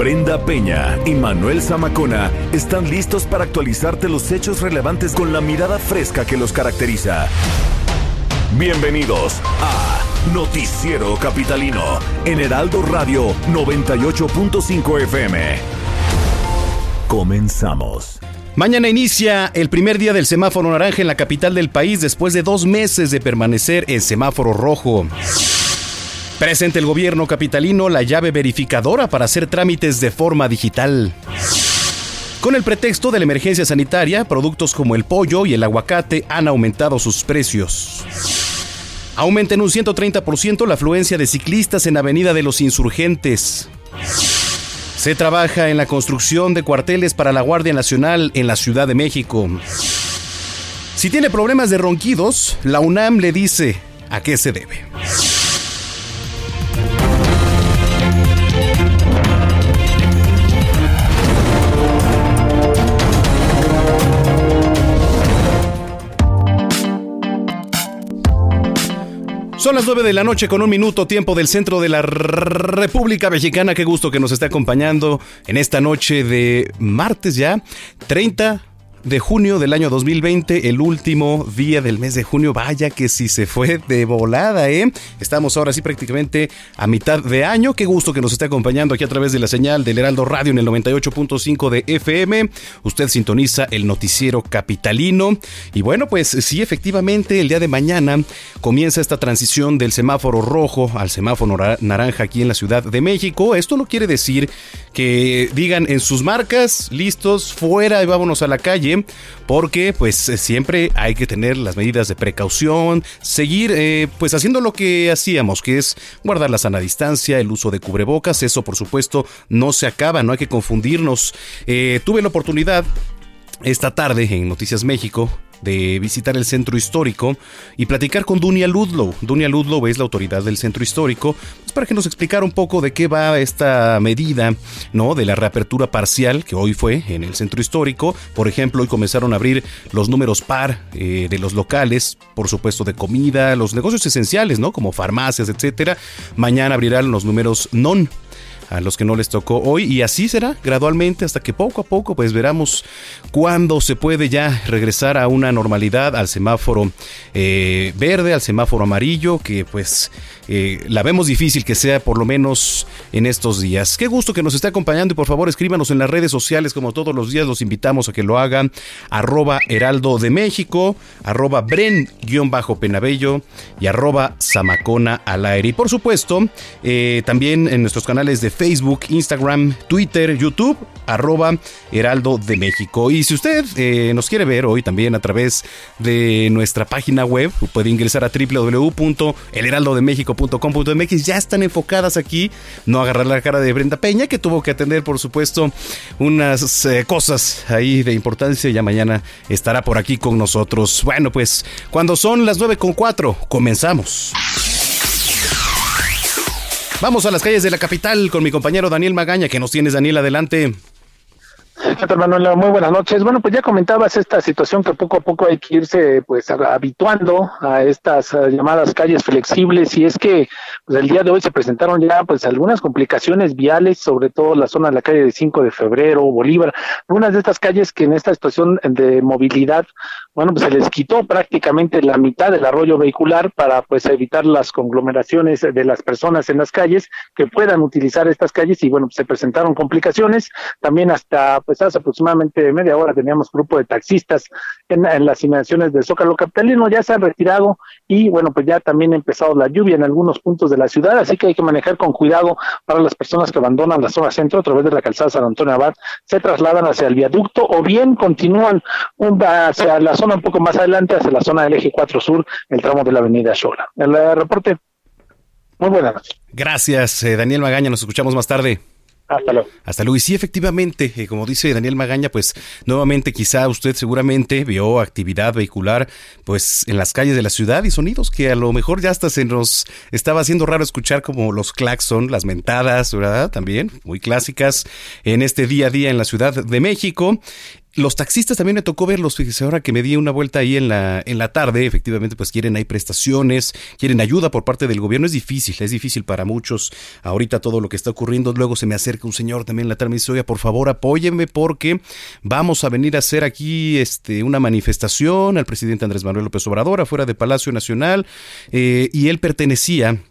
Brenda Peña y Manuel Zamacona están listos para actualizarte los hechos relevantes con la mirada fresca que los caracteriza. Bienvenidos a Noticiero Capitalino en Heraldo Radio 98.5 FM. Comenzamos. Mañana inicia el primer día del semáforo naranja en la capital del país después de dos meses de permanecer en semáforo rojo. Presente el gobierno capitalino la llave verificadora para hacer trámites de forma digital. Con el pretexto de la emergencia sanitaria, productos como el pollo y el aguacate han aumentado sus precios. Aumenta en un 130% la afluencia de ciclistas en Avenida de los Insurgentes. Se trabaja en la construcción de cuarteles para la Guardia Nacional en la Ciudad de México. Si tiene problemas de ronquidos, la UNAM le dice a qué se debe. Son las 9 de la noche con un minuto tiempo del centro de la República Mexicana. Qué gusto que nos esté acompañando en esta noche de martes ya, 30 de junio del año 2020, el último día del mes de junio. Vaya que si se fue de volada, ¿eh? Estamos ahora sí prácticamente a mitad de año. Qué gusto que nos esté acompañando aquí a través de la señal del Heraldo Radio en el 98.5 de FM. Usted sintoniza el noticiero capitalino. Y bueno, pues sí, efectivamente, el día de mañana comienza esta transición del semáforo rojo al semáforo naranja aquí en la Ciudad de México. Esto no quiere decir que digan en sus marcas, listos, fuera y vámonos a la calle porque pues eh, siempre hay que tener las medidas de precaución, seguir eh, pues haciendo lo que hacíamos, que es guardar la sana distancia, el uso de cubrebocas, eso por supuesto no se acaba, no hay que confundirnos. Eh, tuve la oportunidad esta tarde en Noticias México de visitar el centro histórico y platicar con Dunia Ludlow. Dunia Ludlow es la autoridad del centro histórico, pues para que nos explicara un poco de qué va esta medida, ¿no? De la reapertura parcial que hoy fue en el centro histórico. Por ejemplo, hoy comenzaron a abrir los números par eh, de los locales, por supuesto de comida, los negocios esenciales, ¿no? Como farmacias, etcétera. Mañana abrirán los números non a los que no les tocó hoy y así será gradualmente hasta que poco a poco pues veramos cuándo se puede ya regresar a una normalidad al semáforo eh, verde, al semáforo amarillo que pues eh, la vemos difícil que sea por lo menos en estos días. Qué gusto que nos esté acompañando y por favor escríbanos en las redes sociales como todos los días los invitamos a que lo hagan arroba heraldo de México, arroba bren-penabello y arroba zamacona al aire. Y por supuesto eh, también en nuestros canales de Facebook, Instagram, Twitter, YouTube, arroba Heraldo de México. Y si usted eh, nos quiere ver hoy también a través de nuestra página web, puede ingresar a www.elheraldodemexico.com.mx. Ya están enfocadas aquí. No agarrar la cara de Brenda Peña, que tuvo que atender, por supuesto, unas eh, cosas ahí de importancia. Ya mañana estará por aquí con nosotros. Bueno, pues cuando son las 9 con 4, comenzamos. Vamos a las calles de la capital con mi compañero Daniel Magaña. que nos tienes, Daniel? Adelante. ¿Qué Manuel? Muy buenas noches. Bueno, pues ya comentabas esta situación que poco a poco hay que irse pues habituando a estas eh, llamadas calles flexibles y es que pues el día de hoy se presentaron ya pues algunas complicaciones viales, sobre todo la zona de la calle de 5 de febrero, Bolívar, unas de estas calles que en esta situación de movilidad, bueno, pues se les quitó prácticamente la mitad del arroyo vehicular para pues evitar las conglomeraciones de las personas en las calles que puedan utilizar estas calles y bueno, pues se presentaron complicaciones, también hasta pues hace aproximadamente media hora teníamos grupo de taxistas en, las inmediaciones del Zócalo Capitalino, ya se han retirado y bueno, pues ya también ha empezado la lluvia en algunos puntos de la ciudad, así que hay que manejar con cuidado para las personas que abandonan la zona centro a través de la calzada San Antonio Abad, se trasladan hacia el viaducto o bien continúan hacia la zona un poco más adelante, hacia la zona del eje 4 sur, el tramo de la avenida Shola. El reporte. Muy buenas noches. Gracias, eh, Daniel Magaña. Nos escuchamos más tarde. Hasta luego. Hasta luego. Y sí, efectivamente, eh, como dice Daniel Magaña, pues nuevamente quizá usted seguramente vio actividad vehicular pues en las calles de la ciudad y sonidos que a lo mejor ya hasta se nos estaba haciendo raro escuchar como los claxon, las mentadas, ¿verdad? También muy clásicas en este día a día en la Ciudad de México. Los taxistas también me tocó verlos, fíjese, ahora que me di una vuelta ahí en la, en la tarde, efectivamente, pues quieren, hay prestaciones, quieren ayuda por parte del gobierno, es difícil, es difícil para muchos ahorita todo lo que está ocurriendo, luego se me acerca un señor también en la tarde y me dice, oye, por favor, apóyeme porque vamos a venir a hacer aquí este, una manifestación al presidente Andrés Manuel López Obrador afuera de Palacio Nacional, eh, y él pertenecía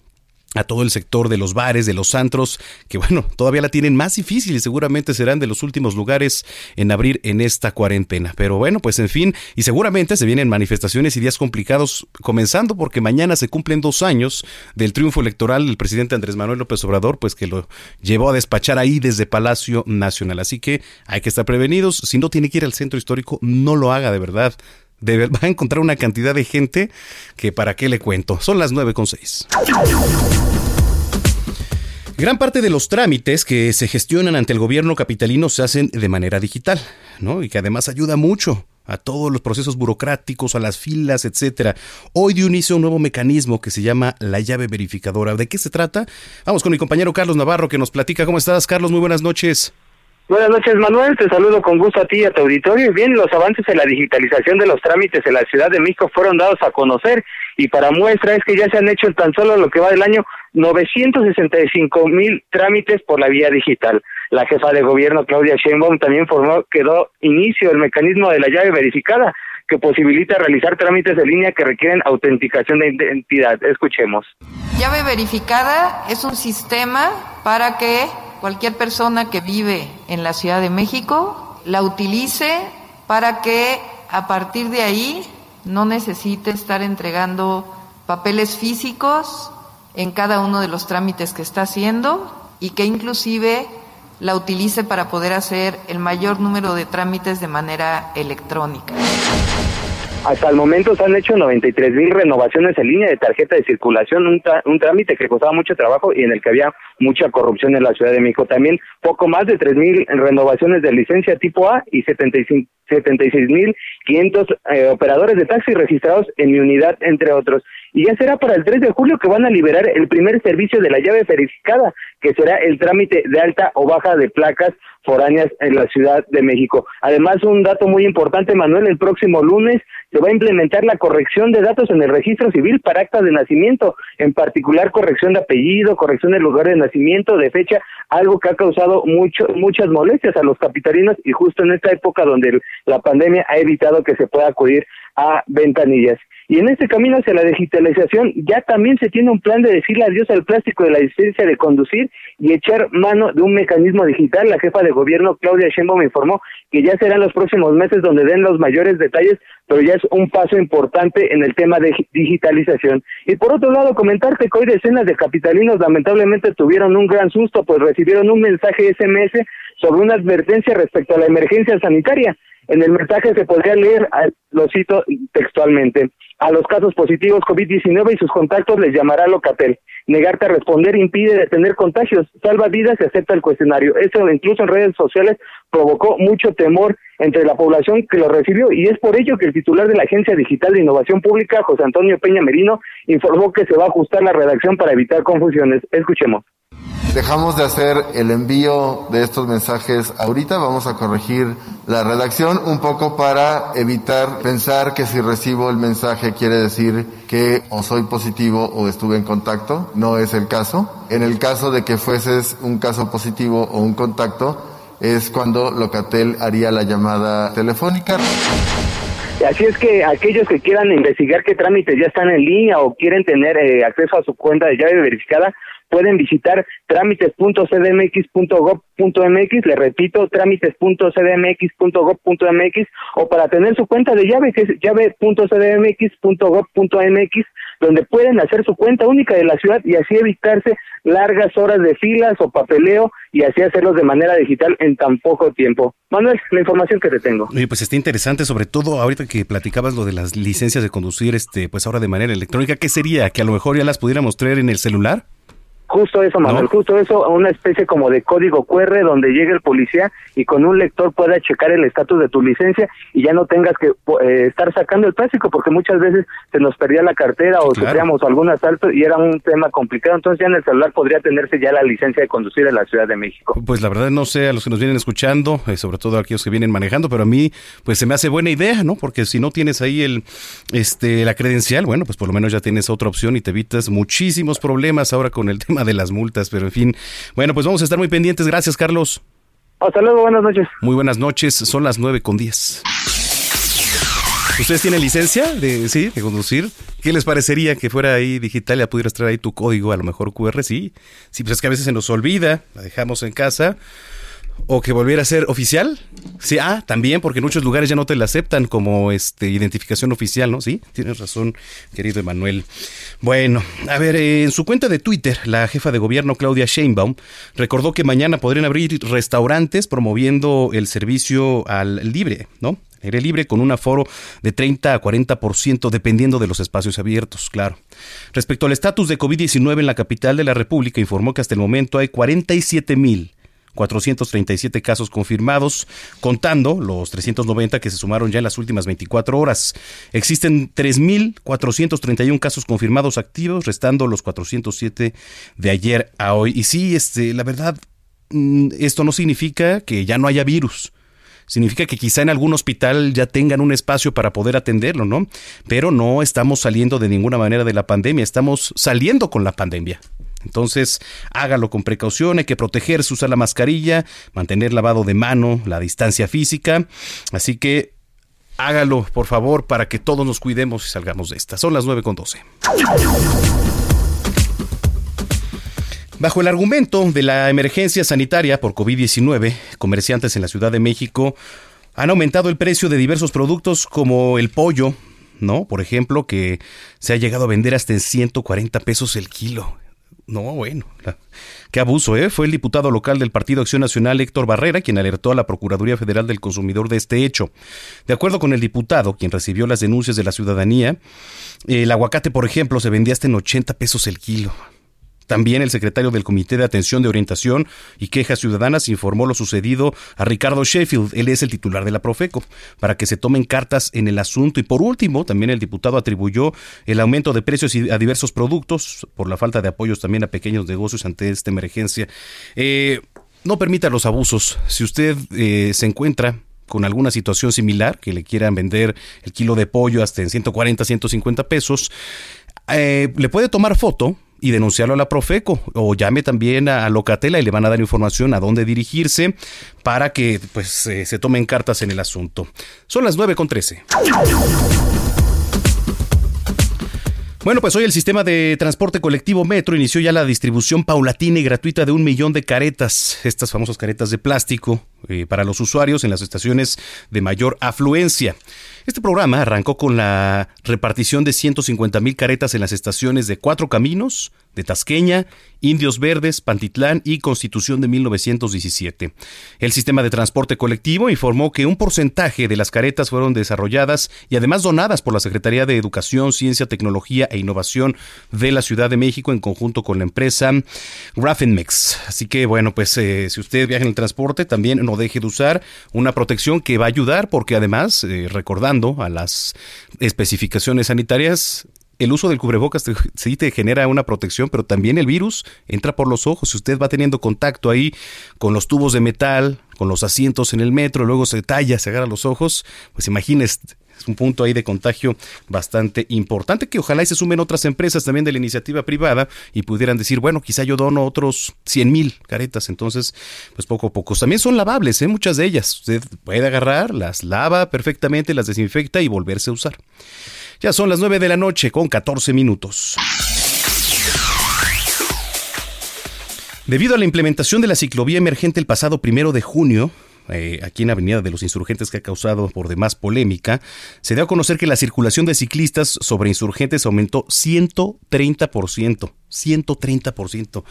a todo el sector de los bares, de los antros, que bueno, todavía la tienen más difícil y seguramente serán de los últimos lugares en abrir en esta cuarentena. Pero bueno, pues en fin, y seguramente se vienen manifestaciones y días complicados, comenzando porque mañana se cumplen dos años del triunfo electoral del presidente Andrés Manuel López Obrador, pues que lo llevó a despachar ahí desde Palacio Nacional. Así que hay que estar prevenidos. Si no tiene que ir al centro histórico, no lo haga de verdad va a encontrar una cantidad de gente que para qué le cuento. Son las 9.6. Gran parte de los trámites que se gestionan ante el gobierno capitalino se hacen de manera digital, ¿no? Y que además ayuda mucho a todos los procesos burocráticos, a las filas, etcétera. Hoy dio inicio a un nuevo mecanismo que se llama la llave verificadora. ¿De qué se trata? Vamos con mi compañero Carlos Navarro que nos platica. ¿Cómo estás, Carlos? Muy buenas noches. Buenas noches, Manuel. Te saludo con gusto a ti y a tu auditorio. Bien, los avances en la digitalización de los trámites en la Ciudad de México fueron dados a conocer y para muestra es que ya se han hecho tan solo lo que va del año 965 mil trámites por la vía digital. La jefa de gobierno, Claudia Sheinbaum, también informó que dio inicio el mecanismo de la llave verificada que posibilita realizar trámites de línea que requieren autenticación de identidad. Escuchemos. Llave verificada es un sistema para que cualquier persona que vive en la Ciudad de México la utilice para que a partir de ahí no necesite estar entregando papeles físicos en cada uno de los trámites que está haciendo y que inclusive la utilice para poder hacer el mayor número de trámites de manera electrónica. Hasta el momento se han hecho 93 mil renovaciones en línea de tarjeta de circulación, un, un, trámite que costaba mucho trabajo y en el que había mucha corrupción en la Ciudad de México. También poco más de 3 mil renovaciones de licencia tipo A y 75 76.500 eh, operadores de taxi registrados en mi unidad, entre otros. Y ya será para el 3 de julio que van a liberar el primer servicio de la llave verificada, que será el trámite de alta o baja de placas foráneas en la Ciudad de México. Además, un dato muy importante, Manuel, el próximo lunes se va a implementar la corrección de datos en el registro civil para actas de nacimiento, en particular corrección de apellido, corrección del lugar de nacimiento, de fecha, algo que ha causado mucho, muchas molestias a los capitalinos y justo en esta época donde la pandemia ha evitado que se pueda acudir a ventanillas. Y en este camino hacia la digitalización ya también se tiene un plan de decirle adiós al plástico de la licencia de conducir y echar mano de un mecanismo digital. La jefa de gobierno Claudia Sheinbaum informó que ya serán los próximos meses donde den los mayores detalles, pero ya es un paso importante en el tema de digitalización. Y por otro lado, comentarte que hoy decenas de capitalinos lamentablemente tuvieron un gran susto, pues recibieron un mensaje SMS sobre una advertencia respecto a la emergencia sanitaria. En el mensaje se podría leer, ah, lo cito textualmente, a los casos positivos COVID-19 y sus contactos les llamará Locatel. Negarte a responder impide detener contagios, salva vidas y acepta el cuestionario. Eso incluso en redes sociales provocó mucho temor entre la población que lo recibió y es por ello que el titular de la Agencia Digital de Innovación Pública, José Antonio Peña Merino, informó que se va a ajustar la redacción para evitar confusiones. Escuchemos. Dejamos de hacer el envío de estos mensajes ahorita, vamos a corregir la redacción un poco para evitar pensar que si recibo el mensaje quiere decir que o soy positivo o estuve en contacto, no es el caso. En el caso de que fueses un caso positivo o un contacto, es cuando Locatel haría la llamada telefónica. Así es que aquellos que quieran investigar qué trámites ya están en línea o quieren tener eh, acceso a su cuenta de llave verificada, pueden visitar trámites.cdmx.gov.mx, le repito, trámites.cdmx.gov.mx o para tener su cuenta de llave que es llave.cdmx.gov.mx, donde pueden hacer su cuenta única de la ciudad y así evitarse largas horas de filas o papeleo y así hacerlos de manera digital en tan poco tiempo. Manuel, la información que te tengo. Oye, pues está interesante, sobre todo ahorita que platicabas lo de las licencias de conducir, este, pues ahora de manera electrónica, ¿qué sería? ¿Que a lo mejor ya las pudiéramos traer en el celular? Justo eso, Manuel, justo eso, una especie como de código QR donde llegue el policía y con un lector pueda checar el estatus de tu licencia y ya no tengas que eh, estar sacando el plástico porque muchas veces se nos perdía la cartera o sufríamos algún asalto y era un tema complicado, entonces ya en el celular podría tenerse ya la licencia de conducir en la Ciudad de México. Pues la verdad no sé a los que nos vienen escuchando, eh, sobre todo a aquellos que vienen manejando, pero a mí pues se me hace buena idea, ¿no? Porque si no tienes ahí el este la credencial, bueno, pues por lo menos ya tienes otra opción y te evitas muchísimos problemas ahora con el tema de las multas, pero en fin. Bueno, pues vamos a estar muy pendientes. Gracias, Carlos. Hasta luego, buenas noches. Muy buenas noches, son las nueve con diez. ¿Ustedes tienen licencia de, sí, de conducir? ¿Qué les parecería que fuera ahí digital y ya pudieras traer ahí tu código, a lo mejor QR? Sí, sí, pues es que a veces se nos olvida, la dejamos en casa o que volviera a ser oficial. Sí, ah, también, porque en muchos lugares ya no te la aceptan como este identificación oficial, ¿no? Sí, tienes razón, querido Emanuel. Bueno, a ver, eh, en su cuenta de Twitter, la jefa de gobierno Claudia Sheinbaum recordó que mañana podrían abrir restaurantes promoviendo el servicio al libre, ¿no? Aire libre con un aforo de 30 a 40% dependiendo de los espacios abiertos, claro. Respecto al estatus de COVID-19 en la capital de la República, informó que hasta el momento hay 47 mil 437 casos confirmados, contando los 390 que se sumaron ya en las últimas 24 horas. Existen 3.431 casos confirmados activos, restando los 407 de ayer a hoy. Y sí, este, la verdad, mm, esto no significa que ya no haya virus significa que quizá en algún hospital ya tengan un espacio para poder atenderlo, ¿no? Pero no estamos saliendo de ninguna manera de la pandemia, estamos saliendo con la pandemia. Entonces, hágalo con precaución, hay que protegerse, usar la mascarilla, mantener lavado de mano, la distancia física. Así que hágalo, por favor, para que todos nos cuidemos y salgamos de esta. Son las 9 con 12. Bajo el argumento de la emergencia sanitaria por COVID-19, comerciantes en la Ciudad de México han aumentado el precio de diversos productos como el pollo, ¿no? Por ejemplo, que se ha llegado a vender hasta en 140 pesos el kilo. No, bueno, qué abuso, ¿eh? Fue el diputado local del Partido Acción Nacional, Héctor Barrera, quien alertó a la Procuraduría Federal del Consumidor de este hecho. De acuerdo con el diputado, quien recibió las denuncias de la ciudadanía, el aguacate, por ejemplo, se vendía hasta en 80 pesos el kilo. También el secretario del Comité de Atención de Orientación y Quejas Ciudadanas informó lo sucedido a Ricardo Sheffield, él es el titular de la Profeco, para que se tomen cartas en el asunto. Y por último, también el diputado atribuyó el aumento de precios a diversos productos por la falta de apoyos también a pequeños negocios ante esta emergencia. Eh, no permita los abusos. Si usted eh, se encuentra con alguna situación similar, que le quieran vender el kilo de pollo hasta en 140, 150 pesos, eh, le puede tomar foto y denunciarlo a la Profeco o llame también a Locatela y le van a dar información a dónde dirigirse para que pues se tomen cartas en el asunto. Son las 9 con 13. Bueno, pues hoy el sistema de transporte colectivo Metro inició ya la distribución paulatina y gratuita de un millón de caretas, estas famosas caretas de plástico, eh, para los usuarios en las estaciones de mayor afluencia. Este programa arrancó con la repartición de 150 mil caretas en las estaciones de Cuatro Caminos, de Tasqueña, Indios Verdes, Pantitlán y Constitución de 1917. El sistema de transporte colectivo informó que un porcentaje de las caretas fueron desarrolladas y además donadas por la Secretaría de Educación, Ciencia, Tecnología e Innovación de la Ciudad de México en conjunto con la empresa Graphenmex. Así que bueno, pues eh, si usted viaja en el transporte, también no deje de usar una protección que va a ayudar porque además, eh, recordando a las especificaciones sanitarias, el uso del cubrebocas sí te genera una protección, pero también el virus entra por los ojos. Si usted va teniendo contacto ahí con los tubos de metal, con los asientos en el metro, luego se talla, se agarra los ojos, pues imagínese, es un punto ahí de contagio bastante importante que ojalá y se sumen otras empresas también de la iniciativa privada y pudieran decir, bueno, quizá yo dono otros 100 mil caretas, entonces, pues poco a poco. También son lavables, ¿eh? muchas de ellas. Usted puede agarrar, las lava perfectamente, las desinfecta y volverse a usar. Ya son las 9 de la noche con 14 minutos. Debido a la implementación de la ciclovía emergente el pasado primero de junio, eh, aquí en Avenida de los Insurgentes que ha causado por demás polémica, se dio a conocer que la circulación de ciclistas sobre insurgentes aumentó 130%. 130%.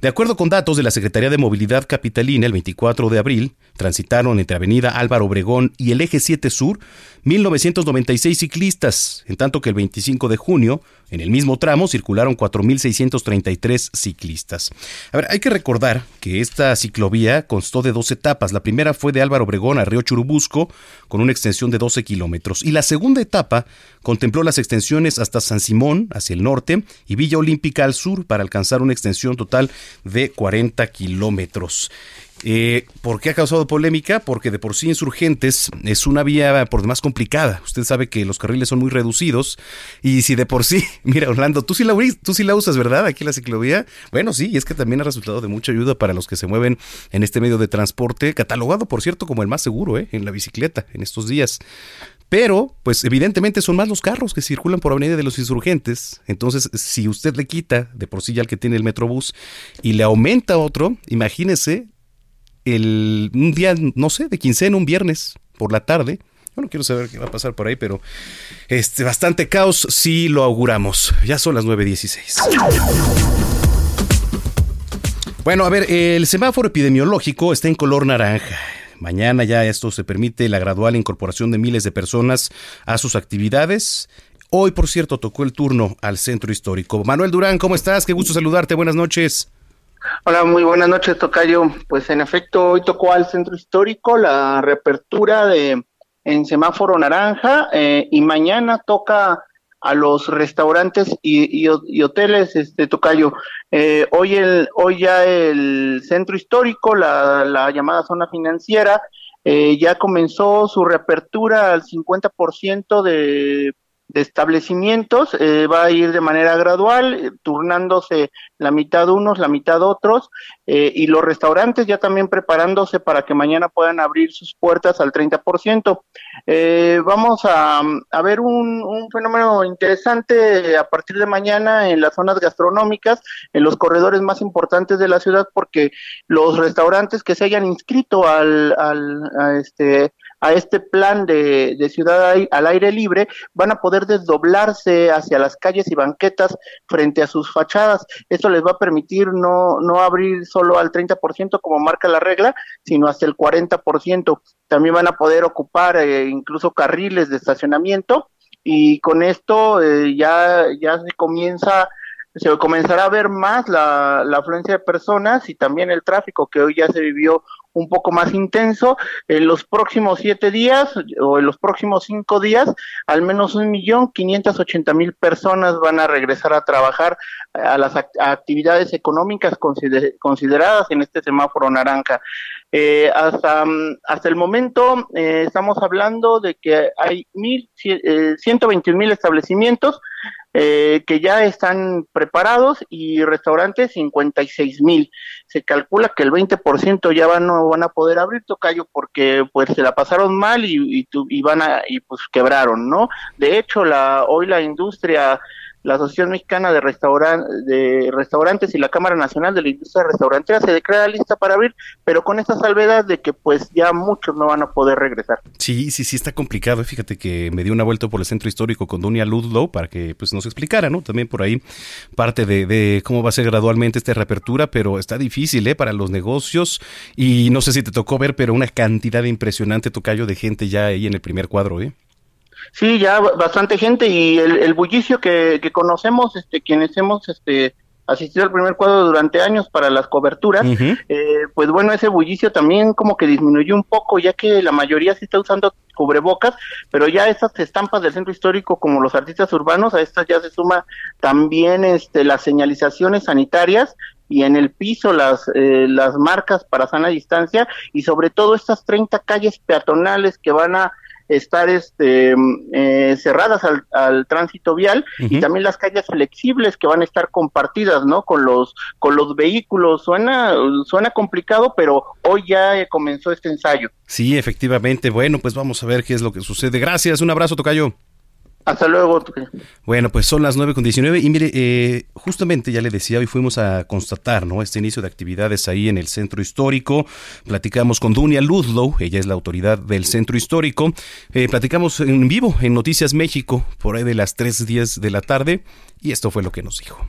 De acuerdo con datos de la Secretaría de Movilidad Capitalina, el 24 de abril transitaron entre Avenida Álvaro Obregón y el Eje 7 Sur 1996 ciclistas, en tanto que el 25 de junio, en el mismo tramo, circularon 4.633 ciclistas. A ver, hay que recordar que esta ciclovía constó de dos etapas. La primera fue de Álvaro Obregón a Río Churubusco, con una extensión de 12 kilómetros, y la segunda etapa contempló las extensiones hasta San Simón, hacia el norte, y Villa Olímpica al sur, para alcanzar una extensión total de 40 kilómetros. Eh, ¿Por qué ha causado polémica? Porque de por sí Insurgentes es una vía por demás complicada. Usted sabe que los carriles son muy reducidos y si de por sí, mira Orlando, tú sí la, usas, ¿verdad? Aquí la ciclovía. Bueno, sí, y es que también ha resultado de mucha ayuda para los que se mueven en este medio de transporte, catalogado por cierto como el más seguro ¿eh? en la bicicleta en estos días. Pero, pues evidentemente son más los carros que circulan por Avenida de los Insurgentes. Entonces, si usted le quita de por sí ya el que tiene el Metrobús y le aumenta otro, imagínese el, un día, no sé, de quincena, un viernes por la tarde. Yo no quiero saber qué va a pasar por ahí, pero este, bastante caos sí lo auguramos. Ya son las 9.16. Bueno, a ver, el semáforo epidemiológico está en color naranja. Mañana ya esto se permite la gradual incorporación de miles de personas a sus actividades. Hoy, por cierto, tocó el turno al centro histórico. Manuel Durán, ¿cómo estás? Qué gusto saludarte. Buenas noches. Hola, muy buenas noches, Tocayo. Pues en efecto, hoy tocó al centro histórico la reapertura de en semáforo naranja eh, y mañana toca a los restaurantes y, hoteles, este Tocayo. Eh, hoy el, hoy ya el centro histórico, la, la llamada zona financiera, eh, ya comenzó su reapertura al 50% de de establecimientos eh, va a ir de manera gradual, eh, turnándose la mitad unos, la mitad otros, eh, y los restaurantes ya también preparándose para que mañana puedan abrir sus puertas al 30%. vamos a, a ver un, un, fenómeno interesante a partir de mañana en las zonas gastronómicas, en los corredores más importantes de la ciudad, porque los restaurantes que se hayan inscrito al, al a este a este plan de, de ciudad al aire libre, van a poder desdoblarse hacia las calles y banquetas frente a sus fachadas. Esto les va a permitir no, no abrir solo al 30% como marca la regla, sino hasta el 40%. También van a poder ocupar eh, incluso carriles de estacionamiento y con esto eh, ya, ya se comienza se comenzará a ver más la, la afluencia de personas y también el tráfico que hoy ya se vivió un poco más intenso. En los próximos siete días o en los próximos cinco días, al menos un millón quinientas ochenta mil personas van a regresar a trabajar a las actividades económicas consideradas en este semáforo naranja. Eh, hasta, hasta el momento eh, estamos hablando de que hay mil, eh, 121 mil establecimientos eh, que ya están preparados y restaurantes 56 mil. Se calcula que el 20% ya van, no van a poder abrir tocayo porque pues se la pasaron mal y, y, y van a, y pues quebraron, ¿no? De hecho, la, hoy la industria la Asociación Mexicana de, de Restaurantes y la Cámara Nacional de la Industria Restaurantera se declara lista para abrir, pero con esta salvedad de que pues ya muchos no van a poder regresar. Sí, sí, sí está complicado. Fíjate que me dio una vuelta por el centro histórico con Dunia Ludlow para que pues nos explicara, ¿no? También por ahí parte de, de cómo va a ser gradualmente esta reapertura, pero está difícil, ¿eh? Para los negocios y no sé si te tocó ver, pero una cantidad impresionante, Tocayo, de gente ya ahí en el primer cuadro, ¿eh? Sí, ya bastante gente y el, bullicio que, conocemos, este, quienes hemos este, asistido al primer cuadro durante años para las coberturas, eh, pues bueno, ese bullicio también como que disminuyó un poco, ya que la mayoría sí está usando cubrebocas, pero ya esas estampas del centro histórico como los artistas urbanos, a estas ya se suma también este, las señalizaciones sanitarias y en el piso las, eh, las marcas para sana distancia y sobre todo estas 30 calles peatonales que van a estar este, eh, cerradas al, al, tránsito vial y también las calles flexibles que van a estar compartidas, ¿no? Con los, con los vehículos. Suena, suena complicado, pero hoy ya comenzó este ensayo. Sí, efectivamente. Bueno, pues vamos a ver qué es lo que sucede. Gracias, un abrazo, Tocayo. Hasta luego. Bueno, pues son las 9 con 19 y mire, eh, justamente ya le decía, hoy fuimos a constatar, ¿no? Este inicio de actividades ahí en el centro histórico. Platicamos con Dunia Ludlow, ella es la autoridad del centro histórico. Eh, platicamos en vivo en Noticias México por ahí de las 3.10 de la tarde y esto fue lo que nos dijo.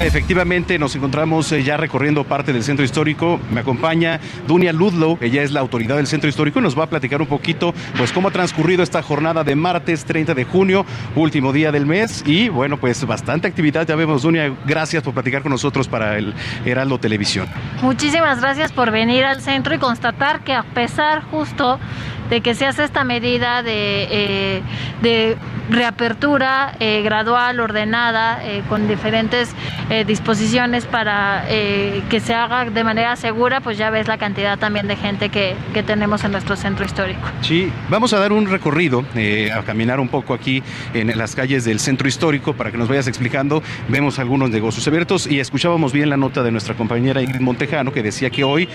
Efectivamente, nos encontramos eh, ya recorriendo parte del centro histórico. Me acompaña Dunia Ludlow, ella es la autoridad del centro histórico y nos va a platicar un poquito, pues, cómo ha transcurrido esta jornada de martes 30 de junio, último día del mes. Y bueno, pues, bastante actividad. Ya vemos, Dunia, gracias por platicar con nosotros para el Heraldo Televisión. Muchísimas gracias por venir al centro y constatar que a pesar justo de que se hace esta medida de, eh, de reapertura eh, gradual, ordenada, eh, con diferentes disposiciones para que se haga de manera segura, pues ya ves la cantidad también de gente que, que tenemos en nuestro centro histórico. Sí, vamos a dar un recorrido, a caminar un poco aquí en las calles del centro histórico para que nos vayas explicando. Vemos algunos negocios abiertos y escuchábamos bien la nota de nuestra compañera Ingrid Montejano que decía que hoy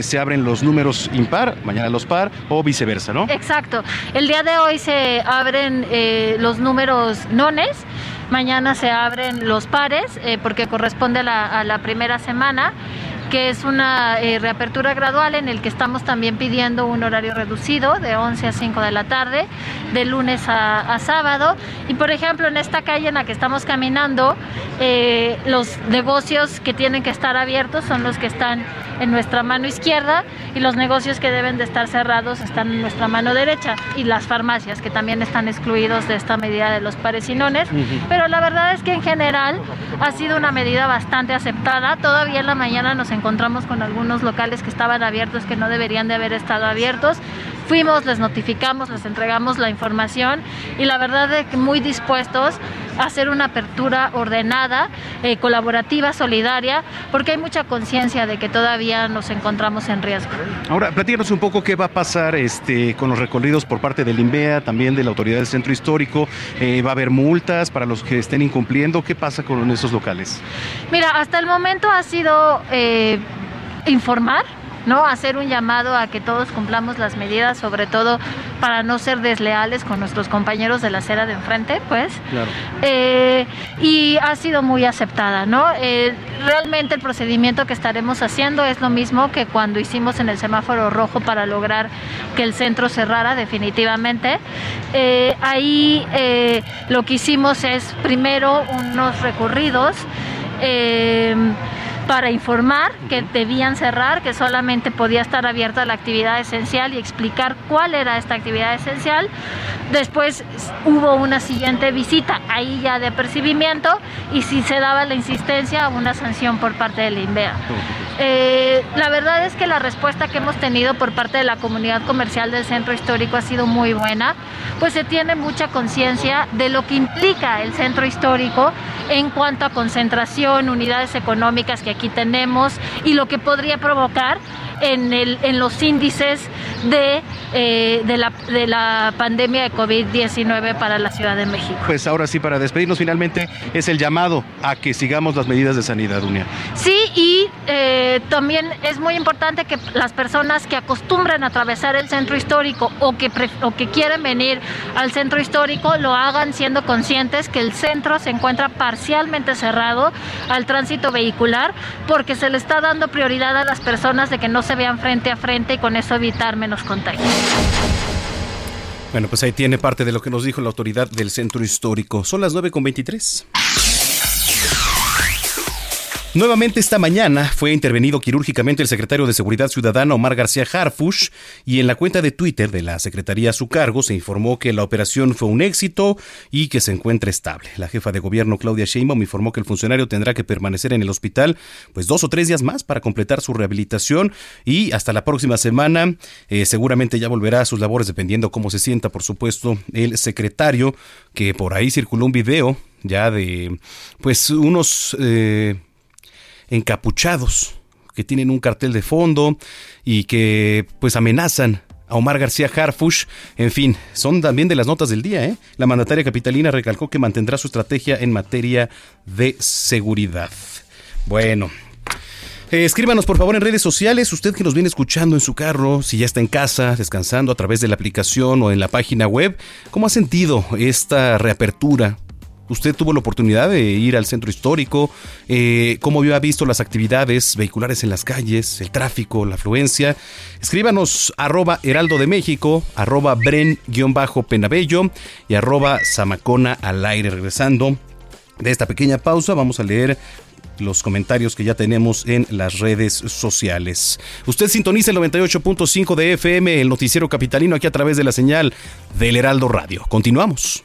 se abren los números impar, mañana los par o viceversa. Exacto. El día de hoy se abren eh, los números nones, mañana se abren los pares eh, porque corresponde a la primera semana que es una eh, reapertura gradual en el que estamos también pidiendo un horario reducido de 11 a 5 de la tarde, de lunes a, sábado. Y por ejemplo, en esta calle en la que estamos caminando, eh, los negocios que tienen que estar abiertos son los que están en nuestra mano izquierda y los negocios que deben de estar cerrados están en nuestra mano derecha y las farmacias que también están excluidos de esta medida de los pares y nones. Pero la verdad es que en general ha sido una medida bastante aceptada. Todavía en la mañana nos encontramos con algunos locales que estaban abiertos que no deberían de haber estado abiertos. Fuimos, les notificamos, les entregamos la información y la verdad es que muy dispuestos a hacer una apertura ordenada, eh, colaborativa, solidaria, porque hay mucha conciencia de que todavía nos encontramos en riesgo. Ahora, platícanos un poco qué va a pasar este, con los recorridos por parte del INVEA, también de la Autoridad del Centro Histórico. Eh, ¿Va a haber multas para los que estén incumpliendo? ¿Qué pasa con esos locales? Mira, hasta el momento ha sido eh, informar ¿no? Hacer un llamado a que todos cumplamos las medidas, sobre todo para no ser desleales con nuestros compañeros de la acera de enfrente, pues. Eh, y ha sido muy aceptada, ¿no? Eh, realmente el procedimiento que estaremos haciendo es lo mismo que cuando hicimos en el semáforo rojo para lograr que el centro cerrara definitivamente. Eh, ahí lo que hicimos es primero unos recorridos para informar que debían cerrar, que solamente podía estar abierta la actividad esencial y explicar cuál era esta actividad esencial. Después hubo una siguiente visita, ahí ya de apercibimiento, y si se daba la insistencia, una sanción por parte del INVEA. Eh, la verdad es que la respuesta que hemos tenido por parte de la comunidad comercial del centro histórico ha sido muy buena, pues se tiene mucha conciencia de lo que implica el centro histórico en cuanto a concentración, unidades económicas que aquí tenemos y lo que podría provocar en, el, en los índices de, eh, de, la, de la pandemia de COVID-19 para la Ciudad de México. Pues ahora sí, para despedirnos finalmente, es el llamado a que sigamos las medidas de sanidad, Unia. Sí, y eh, también es muy importante que las personas que acostumbran a atravesar el centro histórico o que, o que quieren venir al centro histórico lo hagan siendo conscientes que el centro se encuentra parcialmente cerrado al tránsito vehicular porque se le está dando prioridad a las personas de que no se vean frente a frente y con eso evitar menos contagios. Bueno, pues ahí tiene parte de lo que nos dijo la autoridad del centro histórico. Son las 9.23. Nuevamente esta mañana fue intervenido quirúrgicamente el secretario de Seguridad Ciudadana Omar García Harfush y en la cuenta de Twitter de la Secretaría a su cargo se informó que la operación fue un éxito y que se encuentra estable. La jefa de gobierno Claudia Sheinbaum informó que el funcionario tendrá que permanecer en el hospital pues dos o tres días más para completar su rehabilitación y hasta la próxima semana eh, seguramente ya volverá a sus labores dependiendo cómo se sienta por supuesto el secretario que por ahí circuló un video ya de pues unos eh, encapuchados que tienen un cartel de fondo y que pues amenazan a Omar García Harfush. En fin, son también de las notas del día. ¿eh? La mandataria capitalina recalcó que mantendrá su estrategia en materia de seguridad. Bueno, Eh, escríbanos por favor en redes sociales, usted que nos viene escuchando en su carro, si ya está en casa, descansando a través de la aplicación o en la página web, ¿cómo ha sentido esta reapertura? ¿Usted tuvo la oportunidad de ir al centro histórico? Eh, ¿Cómo ha visto las actividades vehiculares en las calles, el tráfico, la afluencia? Escríbanos arroba heraldo de México, arroba bren-penabello y arroba zamacona al aire. Regresando de esta pequeña pausa, vamos a leer los comentarios que ya tenemos en las redes sociales. Usted sintoniza el 98.5 de FM, el noticiero capitalino, aquí a través de la señal del Heraldo Radio. Continuamos.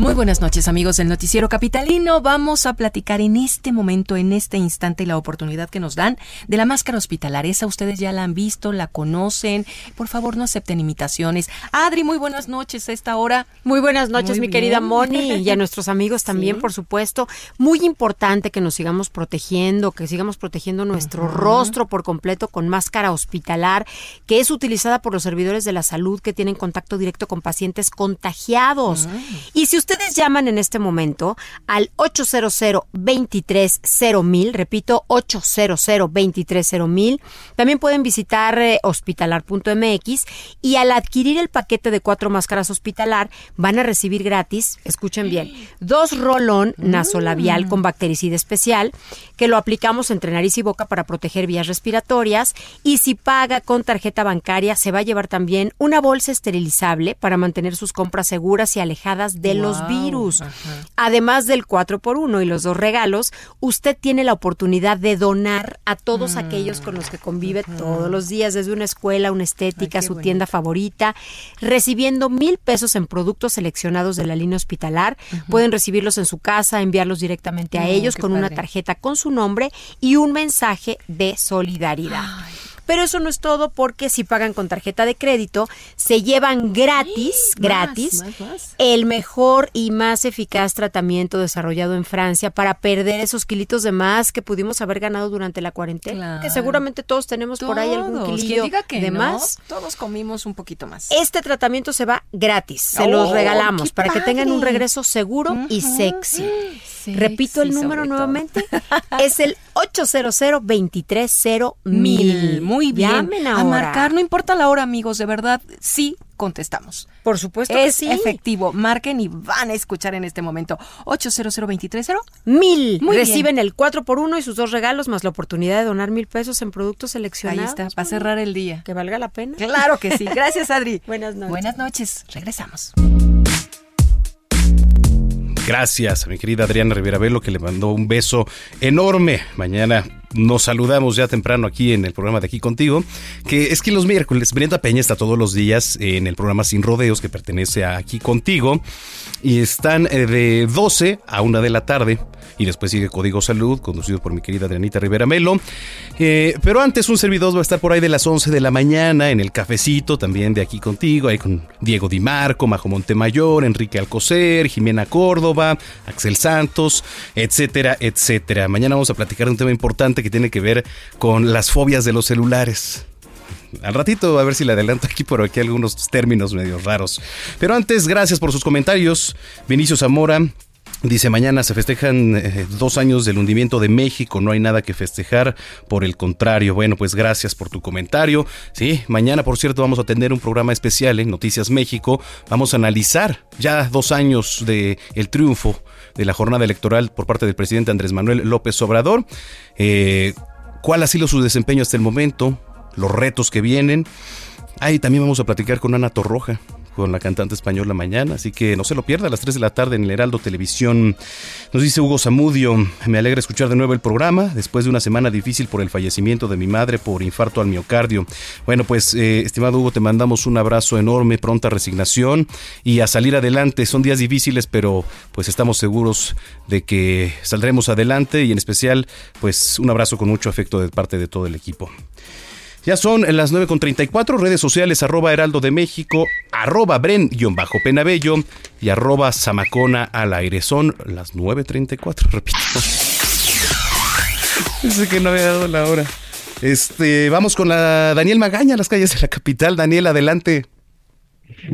Muy buenas noches amigos del Noticiero Capitalino. Vamos a platicar en este momento, en este instante, la oportunidad que nos dan de la máscara hospitalaria. Esa ustedes ya la han visto, la conocen. Por favor, no acepten imitaciones. Adri, muy buenas noches a esta hora. Muy buenas noches, mi querida Moni, y a nuestros amigos también, por supuesto. Muy importante que nos sigamos protegiendo, que sigamos protegiendo nuestro rostro por completo con máscara hospitalar, que es utilizada por los servidores de la salud que tienen contacto directo con pacientes contagiados. Y si usted ustedes llaman en este momento al 800 230 repito, 800 230 también pueden visitar eh, hospitalar.mx y al adquirir el paquete de cuatro máscaras hospitalar van a recibir gratis, escuchen bien, dos rolón nasolabial con bactericida especial que lo aplicamos entre nariz y boca para proteger vías respiratorias y si paga con tarjeta bancaria se va a llevar también una bolsa esterilizable para mantener sus compras seguras y alejadas de los virus. Además del 4 por 1 y los dos regalos, usted tiene la oportunidad de donar a todos aquellos con los que convive todos los días, desde una escuela, una estética, su tienda favorita, recibiendo mil pesos en productos seleccionados de la línea hospitalar. Pueden recibirlos en su casa, enviarlos directamente a ellos con una tarjeta con su nombre y un mensaje de solidaridad. Pero eso no es todo porque si pagan con tarjeta de crédito, se llevan gratis, gratis, el mejor y más eficaz tratamiento desarrollado en Francia para perder esos kilitos de más que pudimos haber ganado durante la cuarentena. Que seguramente todos tenemos por ahí algún kilillo de más. Todos comimos un poquito más. Este tratamiento se va gratis, se los oh, regalamos para que tengan un regreso seguro y sexy. Repito el número nuevamente. es el 800 230 mil. Muy bien. Llamen ahora. A marcar, no importa la hora, amigos, de verdad, sí contestamos. Por supuesto es que sí. efectivo. Marquen y van a escuchar en este momento. 800 230 mil. Muy Reciben el 4 por 1 y sus dos regalos, más la oportunidad de donar mil pesos en productos seleccionados. Ahí está, para cerrar el día. Que valga la pena. Claro que sí. Gracias, Adri. Buenas noches. Buenas noches. Regresamos. Gracias a mi querida Adriana Rivera Velo que le mandó un beso enorme. Mañana nos saludamos ya temprano aquí en el programa de Aquí Contigo, que es que los miércoles Brenda Peña está todos los días en el programa Sin Rodeos que pertenece a Aquí Contigo y están eh, de 12 a 1 de la tarde y después sigue Código Salud, conducido por mi querida Adrianita Rivera Melo. Eh, pero antes un servidor va a estar por ahí de las 11 de la mañana en el cafecito, también de aquí contigo, ahí con Diego Di Marco, Majo Montemayor, Enrique Alcocer, Jimena Córdoba, Axel Santos, etcétera, etcétera. Mañana vamos a platicar de un tema importante que tiene que ver con las fobias de los celulares al ratito a ver si le adelanto aquí por aquí algunos términos medio raros. Pero antes, gracias por sus comentarios. Vinicio Zamora, Dice, mañana se festejan eh, dos años del hundimiento de México, no hay nada que festejar, por el contrario. Bueno, pues gracias por tu comentario. Sí, mañana, por cierto, vamos a tener un programa especial en Noticias México. Vamos a analizar ya dos años de el triunfo de la jornada electoral por parte del presidente Andrés Manuel López Obrador. Eh, ¿Cuál ha sido su desempeño hasta el momento? Los retos que vienen. Ahí también vamos a platicar con Ana Torroja con la cantante española mañana, así que no se lo pierda a las 3 de la tarde en el Heraldo Televisión. Nos dice Hugo Zamudio, me alegra escuchar de nuevo el programa después de una semana difícil por el fallecimiento de mi madre por infarto al miocardio. Bueno, pues eh, estimado Hugo, te mandamos un abrazo enorme, pronta resignación y a salir adelante. Son días difíciles, pero pues estamos seguros de que saldremos adelante y en especial pues un abrazo con mucho afecto de parte de todo el equipo. Ya son las 9.34, redes sociales arroba heraldo de México, arroba bren-penabello y arroba zamacona al aire. Son las 9.34, repito. Dice que no había dado la hora. Este, vamos con la Daniel Magaña, las calles de la capital. Daniel, adelante.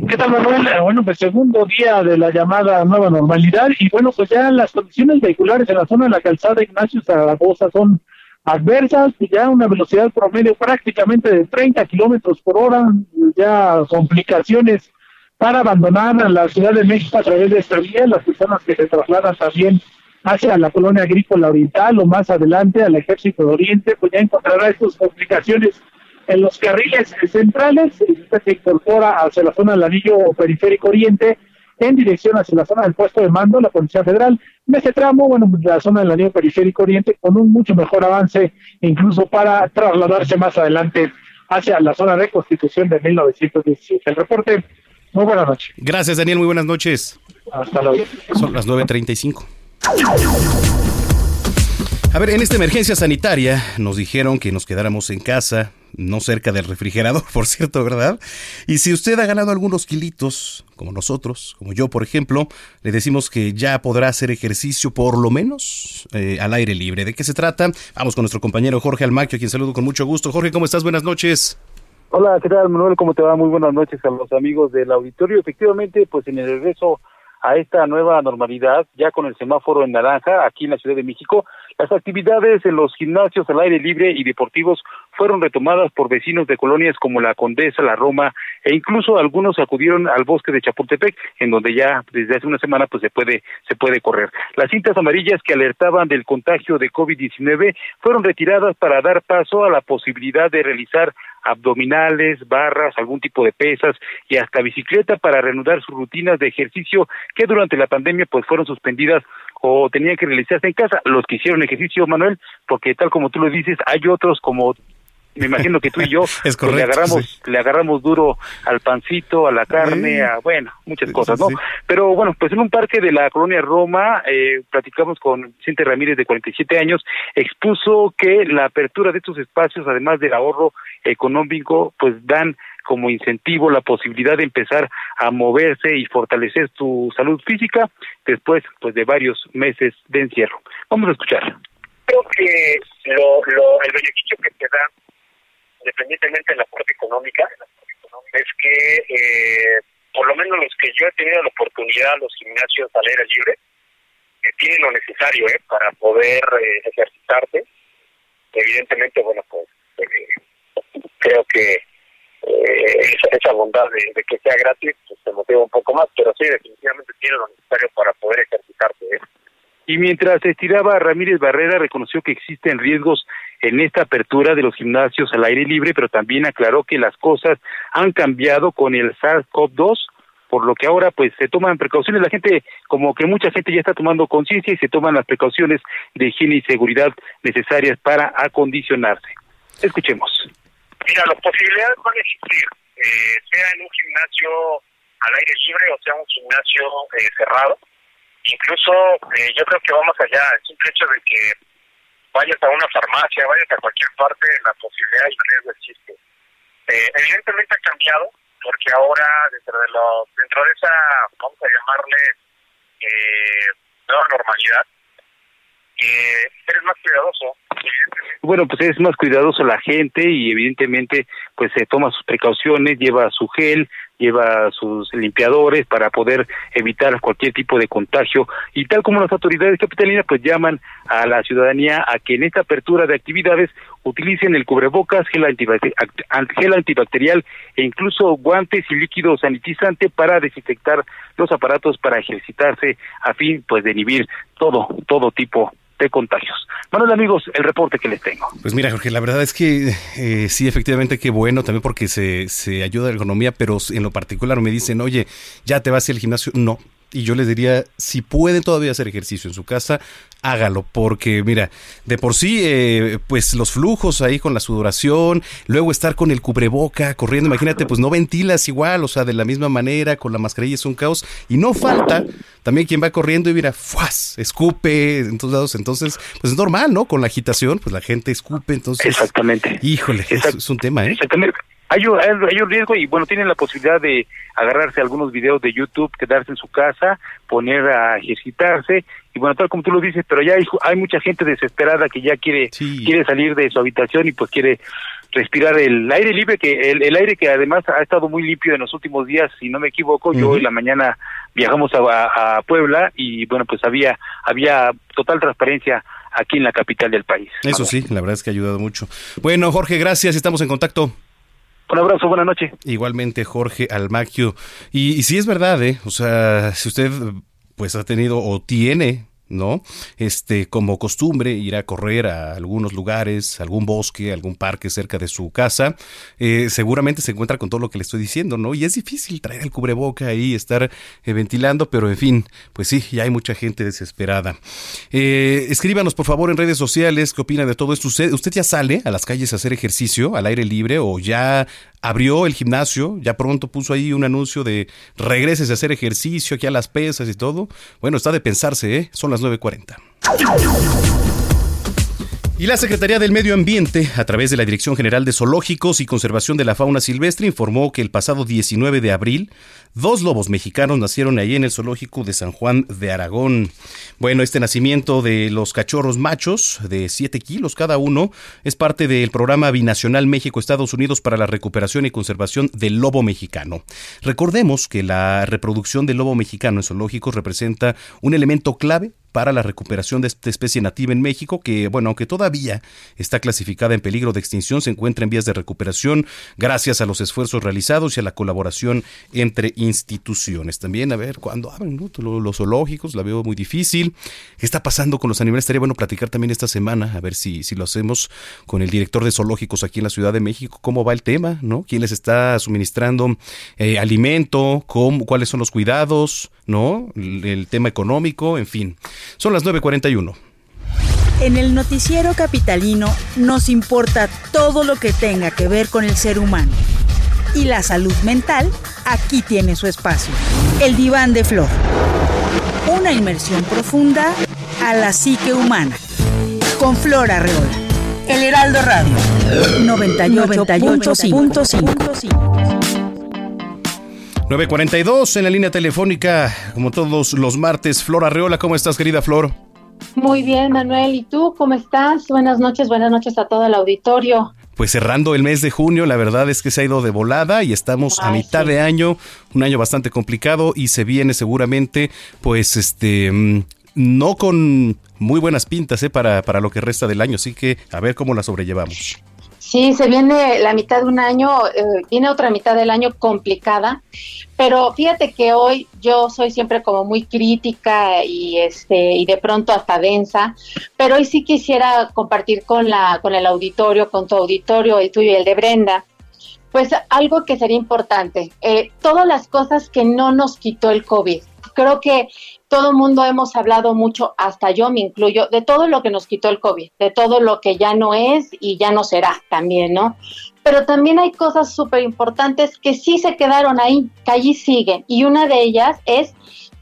¿Qué tal, Manuel? Eh, bueno, pues segundo día de la llamada nueva normalidad y bueno, pues ya las condiciones vehiculares en la zona de la calzada Ignacio Zaragoza son adversas, ya una velocidad promedio prácticamente de 30 kilómetros por hora, ya complicaciones para abandonar la Ciudad de México a través de esta vía, las personas que se trasladan también hacia la colonia agrícola oriental o más adelante al ejército de oriente, pues ya encontrará estas complicaciones en los carriles centrales, se incorpora hacia la zona del anillo periférico oriente, en dirección hacia la zona del puesto de mando, la Policía Federal. En este tramo, bueno, la zona del anillo periférico oriente, con un mucho mejor avance, incluso para trasladarse más adelante hacia la zona de Constitución de 1917. El reporte, muy buenas noches. Gracias, Daniel, muy buenas noches. Hasta luego. Son las 9.35. A ver, en esta emergencia sanitaria nos dijeron que nos quedáramos en casa, no cerca del refrigerador, por cierto, ¿verdad? Y si usted ha ganado algunos kilitos, como nosotros, como yo, por ejemplo, le decimos que ya podrá hacer ejercicio por lo menos eh, al aire libre. ¿De qué se trata? Vamos con nuestro compañero Jorge Almaquio, a quien saludo con mucho gusto. Jorge, ¿cómo estás? Buenas noches. Hola, ¿qué tal, Manuel? ¿Cómo te va? Muy buenas noches a los amigos del auditorio. Efectivamente, pues en el regreso a esta nueva normalidad, ya con el semáforo en naranja aquí en la Ciudad de México, las actividades en los gimnasios al aire libre y deportivos fueron retomadas por vecinos de colonias como la Condesa, la Roma e incluso algunos acudieron al bosque de Chapultepec, en donde ya desde hace una semana pues se puede se puede correr. Las cintas amarillas que alertaban del contagio de COVID-19 fueron retiradas para dar paso a la posibilidad de realizar abdominales, barras, algún tipo de pesas y hasta bicicleta para reanudar sus rutinas de ejercicio que durante la pandemia pues fueron suspendidas o tenían que realizarse en casa. Los que hicieron ejercicio, Manuel, porque tal como tú lo dices, hay otros como me imagino que tú y yo es pues, le agarramos le agarramos duro al pancito a la carne a bueno muchas cosas no pero bueno pues en un parque de la colonia Roma eh, platicamos con Vicente Ramírez de 47 años expuso que la apertura de estos espacios además del ahorro económico pues dan como incentivo la posibilidad de empezar a moverse y fortalecer su salud física después pues de varios meses de encierro. Vamos a escuchar creo que lo, lo el beneficio que te da independientemente de la parte económica, es que eh, por lo menos los que yo he tenido la oportunidad, los gimnasios al aire libre, que tienen lo necesario eh, para poder eh, ejercitarte, evidentemente, bueno, pues creo que esa, esa, bondad de, que sea gratis pues, te motiva un poco más, pero sí, definitivamente tiene lo necesario para poder ejercitarte. Y mientras se estiraba, Ramírez Barrera reconoció que existen riesgos en esta apertura de los gimnasios al aire libre, pero también aclaró que las cosas han cambiado con el SARS-CoV-2, por lo que ahora pues se toman precauciones. La gente, como que mucha gente ya está tomando conciencia y se toman las precauciones de higiene y seguridad necesarias para acondicionarse. Escuchemos. Mira, las posibilidades van a existir, eh, sea en un gimnasio al aire libre o sea un gimnasio eh, cerrado incluso eh, yo creo que vamos allá, el simple hecho de que vayas a una farmacia, vayas a cualquier parte, la posibilidad y riesgo existe. Eh, evidentemente ha cambiado, porque ahora dentro de, lo, dentro de esa, vamos a llamarle, eh, nueva normalidad, eh, eres más cuidadoso. Bueno, pues es más cuidadoso la gente y evidentemente pues se toma sus precauciones, lleva su gel, lleva sus limpiadores para poder evitar cualquier tipo de contagio. Y tal como las autoridades capitalinas pues llaman a la ciudadanía a que en esta apertura de actividades utilicen el cubrebocas, gel, antibacterial e incluso guantes y líquido sanitizante para desinfectar los aparatos para ejercitarse a fin pues de inhibir todo todo tipo de contagios. Bueno, amigos, el reporte que les tengo. Pues mira, Jorge, la verdad es que eh, sí, efectivamente, qué bueno, también porque se, se ayuda a la economía, pero en lo particular me dicen, oye, ya te vas al gimnasio. No, y yo les diría, si pueden todavía hacer ejercicio en su casa, hágalo, porque mira, de por sí, eh, pues los flujos ahí con la sudoración, luego estar con el cubreboca, corriendo, imagínate, pues no ventilas igual, o sea, de la misma manera, con la mascarilla es un caos, y no falta también quien va corriendo y mira, ¡fuas! escupe en todos lados, entonces, pues es normal, ¿no? Con la agitación, pues la gente escupe, entonces... Exactamente. Híjole, es, un tema, ¿eh? Exactamente hay un, hay un riesgo y bueno, tienen la posibilidad de agarrarse algunos videos de YouTube, quedarse en su casa, poner a ejercitarse. Y bueno, tal como tú lo dices, pero ya hay, hay mucha gente desesperada que ya quiere quiere salir de su habitación y pues quiere respirar el aire libre que el, aire que además ha estado muy limpio en los últimos días si no me equivoco. Yo en la mañana viajamos a, a, Puebla y bueno pues había había total transparencia aquí en la capital del país. Eso sí la verdad es que ha ayudado mucho. Bueno Jorge gracias. Estamos en contacto un abrazo, buena noche. Igualmente, Jorge Almaquio. Y, y sí es verdad, ¿eh? O sea, si usted pues ha tenido o tiene ¿no? Este, como costumbre, ir a correr a algunos lugares, algún bosque, algún parque cerca de su casa, eh, seguramente se encuentra con todo lo que le estoy diciendo, ¿no? Y es difícil traer el cubreboca ahí, estar eh, ventilando, pero en fin, pues sí, ya hay mucha gente desesperada. Eh, escríbanos, por favor, en redes sociales qué opina de todo esto. ¿Usted, ¿Usted ya sale a las calles a hacer ejercicio al aire libre o ya abrió el gimnasio, ya pronto puso ahí un anuncio de regreses a hacer ejercicio aquí a las pesas y todo. Bueno, está de pensarse, ¿eh? Son las 9.40. Y la Secretaría del Medio Ambiente, a través de la Dirección General de Zoológicos y Conservación de la Fauna Silvestre, informó que el pasado 19 de abril, dos lobos mexicanos nacieron allí en el zoológico de San Juan de Aragón. Bueno, este nacimiento de los cachorros machos, de 7 kilos cada uno, es parte del programa binacional México-Estados Unidos para la recuperación y conservación del lobo mexicano. Recordemos que la reproducción del lobo mexicano en zoológicos representa un elemento clave para la recuperación de esta especie nativa en México, que, bueno, aunque todavía está clasificada en peligro de extinción, se encuentra en vías de recuperación gracias a los esfuerzos realizados y a la colaboración entre instituciones. También, a ver, cuando abren los zoológicos, la veo muy difícil. ¿Qué está pasando con los animales? Estaría bueno platicar también esta semana, a ver si, si lo hacemos con el director de zoológicos aquí en la Ciudad de México, cómo va el tema, ¿no? ¿Quién les está suministrando eh, alimento? ¿Cuáles son los cuidados? ¿No? el tema económico, en fin. Son las 9.41. En el noticiero capitalino nos importa todo lo que tenga que ver con el ser humano. Y la salud mental aquí tiene su espacio. El diván de flor. Una inmersión profunda a la psique humana. Con Flor Arreola. El Heraldo Radio. 98.5. 942 en la línea telefónica, como todos los martes. Flor Arreola, ¿cómo estás, querida Flor? Muy bien, Manuel. ¿Y tú cómo estás? Buenas noches, buenas noches a todo el auditorio. Pues cerrando el mes de junio, la verdad es que se ha ido de volada y estamos a mitad de año, un año bastante complicado y se viene seguramente, pues, este, mm, no con muy buenas pintas ¿eh? para, para lo que resta del año, así que a ver cómo la sobrellevamos. Sí, se viene la mitad de un año, eh, viene otra mitad del año complicada, pero fíjate que hoy yo soy siempre como muy crítica y este y de pronto hasta densa, pero hoy sí quisiera compartir con la con el auditorio, con tu auditorio, el tuyo y el de Brenda, pues algo que sería importante, eh, todas las cosas que no nos quitó el COVID. Creo que todo el mundo hemos hablado mucho, hasta yo me incluyo, de todo lo que nos quitó el COVID, de todo lo que ya no es y ya no será también, ¿no? Pero también hay cosas súper importantes que sí se quedaron ahí, que allí siguen. Y una de ellas es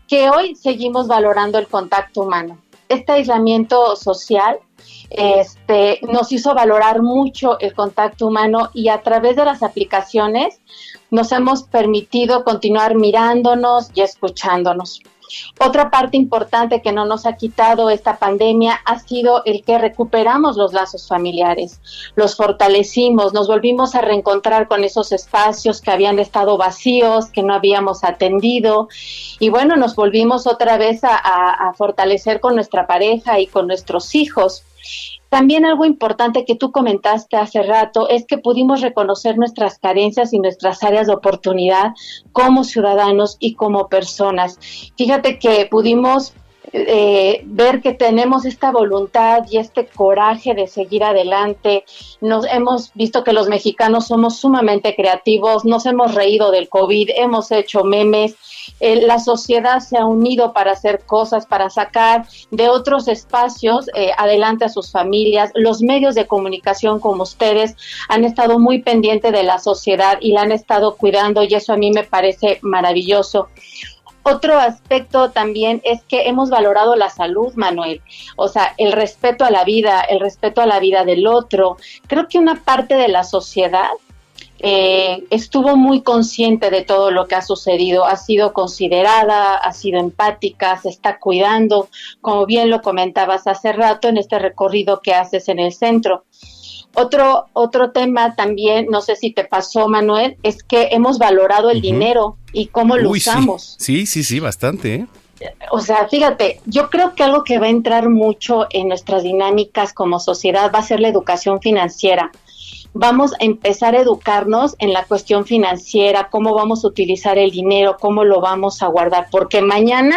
que hoy seguimos valorando el contacto humano. Este aislamiento social este, nos hizo valorar mucho el contacto humano y a través de las aplicaciones nos hemos permitido continuar mirándonos y escuchándonos. Otra parte importante que no nos ha quitado esta pandemia ha sido el que recuperamos los lazos familiares, los fortalecimos, nos volvimos a reencontrar con esos espacios que habían estado vacíos, que no habíamos atendido y bueno, nos volvimos otra vez a, a fortalecer con nuestra pareja y con nuestros hijos. También algo importante que tú comentaste hace rato es que pudimos reconocer nuestras carencias y nuestras áreas de oportunidad como ciudadanos y como personas. Fíjate que pudimos eh, ver que tenemos esta voluntad y este coraje de seguir adelante. Nos hemos visto que los mexicanos somos sumamente creativos, nos hemos reído del COVID, hemos hecho memes, eh, la sociedad se ha unido para hacer cosas, para sacar de otros espacios eh, adelante a sus familias. Los medios de comunicación como ustedes han estado muy pendientes de la sociedad y la han estado cuidando y eso a mí me parece maravilloso. Otro aspecto también es que hemos valorado la salud, Manuel. O sea, el respeto a la vida, el respeto a la vida del otro. Creo que una parte de la sociedad eh, estuvo muy consciente de todo lo que ha sucedido, ha sido considerada, ha sido empática, se está cuidando, como bien lo comentabas hace rato en este recorrido que haces en el centro. Otro, otro tema también, no sé si te pasó, Manuel, es que hemos valorado el dinero y cómo lo usamos. Sí, sí, sí, bastante. ¿eh? O sea, fíjate, yo creo que algo que va a entrar mucho en nuestras dinámicas como sociedad va a ser la educación financiera. Vamos a empezar a educarnos en la cuestión financiera, cómo vamos a utilizar el dinero, cómo lo vamos a guardar, porque mañana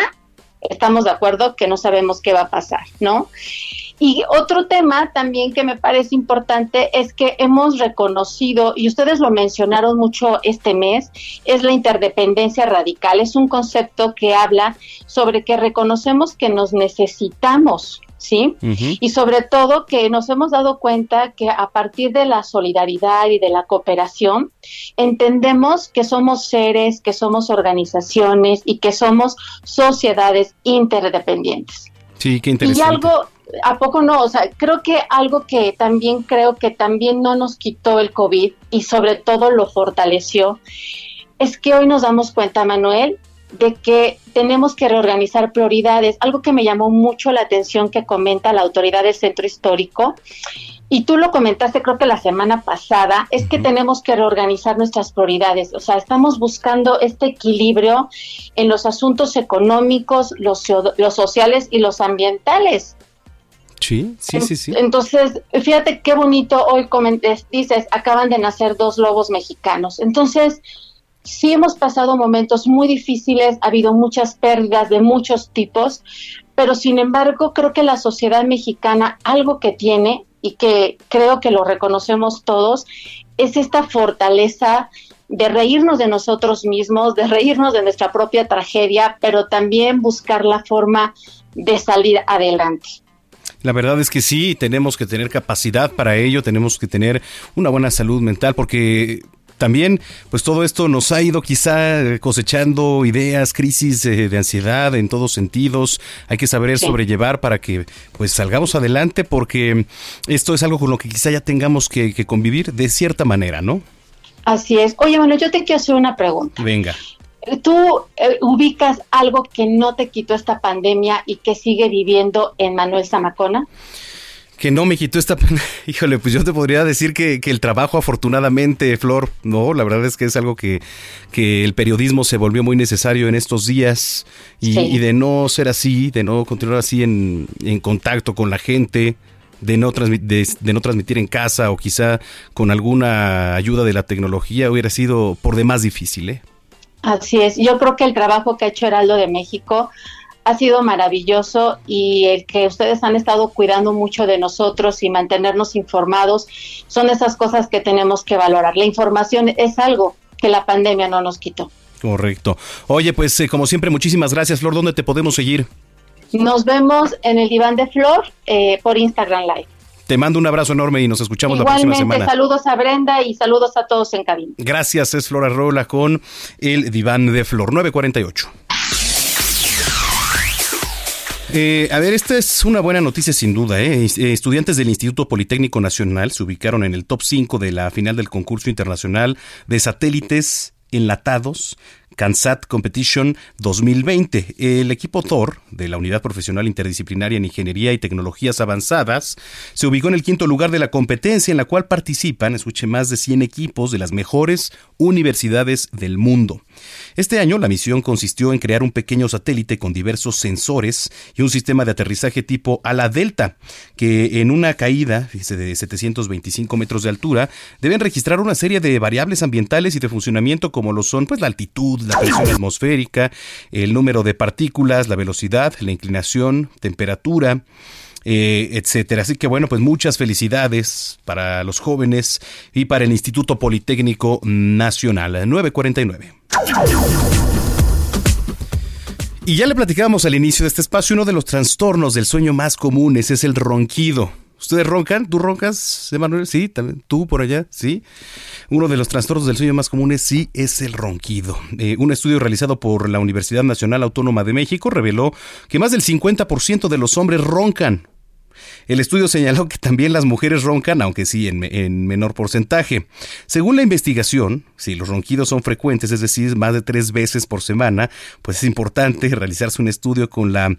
estamos de acuerdo que no sabemos qué va a pasar, ¿no? Y otro tema también que me parece importante es que hemos reconocido, y ustedes lo mencionaron mucho este mes, es la interdependencia radical. Es un concepto que habla sobre que reconocemos que nos necesitamos, ¿sí? Y sobre todo que nos hemos dado cuenta que a partir de la solidaridad y de la cooperación, entendemos que somos seres, que somos organizaciones y que somos sociedades interdependientes. Sí, qué interesante. Y algo, ¿A poco no? O sea, creo que algo que también creo que también no nos quitó el COVID y sobre todo lo fortaleció, es que hoy nos damos cuenta, Manuel, de que tenemos que reorganizar prioridades. Algo que me llamó mucho la atención que comenta la autoridad del centro histórico, y tú lo comentaste creo que la semana pasada, es que tenemos que reorganizar nuestras prioridades. O sea, estamos buscando este equilibrio en los asuntos económicos, los, los sociales y los ambientales. Sí, sí, sí, sí. Entonces, fíjate qué bonito hoy dices, acaban de nacer dos lobos mexicanos. Entonces, sí hemos pasado momentos muy difíciles, ha habido muchas pérdidas de muchos tipos, pero sin embargo, creo que la sociedad mexicana algo que tiene y que creo que lo reconocemos todos es esta fortaleza de reírnos de nosotros mismos, de reírnos de nuestra propia tragedia, pero también buscar la forma de salir adelante. La verdad es que sí, tenemos que tener capacidad para ello, tenemos que tener una buena salud mental porque también, pues todo esto nos ha ido quizá cosechando ideas, crisis de, ansiedad en todos sentidos. Hay que saber sobrellevar para que pues salgamos adelante porque esto es algo con lo que quizá ya tengamos que, convivir de cierta manera, ¿no? Así es. Oye, bueno, yo te quiero hacer una pregunta. Venga. ¿Tú eh, ubicas algo que no te quitó esta pandemia y que sigue viviendo en Manuel Zamacona? Que no me quitó esta Híjole, pues yo te podría decir que, el trabajo, afortunadamente, Flor, no, la verdad es que es algo que, que el periodismo se volvió muy necesario en estos días y, de no ser así, de no continuar así en, en contacto con la gente, de no, de, de, no transmitir en casa o quizá con alguna ayuda de la tecnología hubiera sido por demás difícil, ¿eh? Así es, yo creo que el trabajo que ha hecho Heraldo de México ha sido maravilloso y el que ustedes han estado cuidando mucho de nosotros y mantenernos informados son esas cosas que tenemos que valorar. La información es algo que la pandemia no nos quitó. Correcto. Oye, pues eh, como siempre, muchísimas gracias, Flor. ¿Dónde te podemos seguir? Nos vemos en el diván de Flor eh, por Instagram Live. Te mando un abrazo enorme y nos escuchamos la próxima semana. saludos a Brenda y saludos a todos en cabina. Gracias, es Flora Rola con el diván de Flor 948. Eh, a ver, esta es una buena noticia sin duda. ¿eh? ¿eh? Estudiantes del Instituto Politécnico Nacional se ubicaron en el top 5 de la final del concurso internacional de satélites enlatados CANSAT Competition 2020. El equipo Thor, de la Unidad Profesional Interdisciplinaria en Ingeniería y Tecnologías Avanzadas, se ubicó en el quinto lugar de la competencia en la cual participan, escuche, más de 100 equipos de las mejores universidades del mundo. Este año la misión consistió en crear un pequeño satélite con diversos sensores y un sistema de aterrizaje tipo ala delta, que en una caída de 725 metros de altura deben registrar una serie de variables ambientales y de funcionamiento como lo son pues la altitud, la presión atmosférica, el número de partículas, la velocidad, la inclinación, temperatura, eh, etcétera. Así que bueno, pues muchas felicidades para los jóvenes y para el Instituto Politécnico Nacional 949. Y ya le platicábamos al inicio de este espacio, uno de los trastornos del sueño más comunes es el ronquido. ¿Ustedes roncan? ¿Tú roncas, Emanuel? Sí, también. ¿Tú por allá? Sí. Uno de los trastornos del sueño más comunes sí es el ronquido. Eh, un estudio realizado por la Universidad Nacional Autónoma de México reveló que más del 50% de los hombres roncan. El estudio señaló que también las mujeres roncan, aunque sí en, menor porcentaje. Según la investigación, si los ronquidos son frecuentes, es decir, más de tres veces por semana, pues es importante realizarse un estudio con la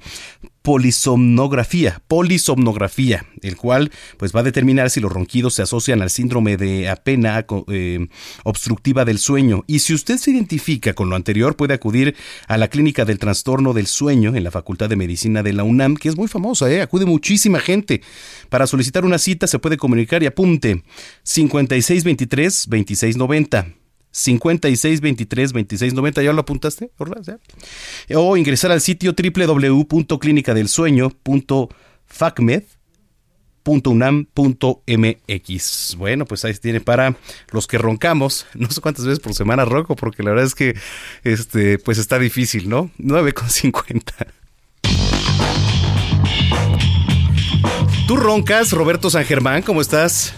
polisomnografía, polisomnografía, el cual pues va a determinar si los ronquidos se asocian al síndrome de apnea eh, obstructiva del sueño. Y si usted se identifica con lo anterior, puede acudir a la clínica del trastorno del sueño en la Facultad de Medicina de la UNAM, que es muy famosa, ¿eh? acude muchísima gente. Para solicitar una cita se puede comunicar y apunte 5623 2690. 56 23 26 90. ¿Ya lo apuntaste? O ingresar al sitio www.clinicadelsueño.facmed.unam.mx. Bueno, pues ahí tiene para los que roncamos, no sé cuántas veces por semana ronco, porque la verdad es que este, pues está difícil, ¿no? 9,50. ¿Tú roncas, Roberto San Germán? ¿Cómo estás?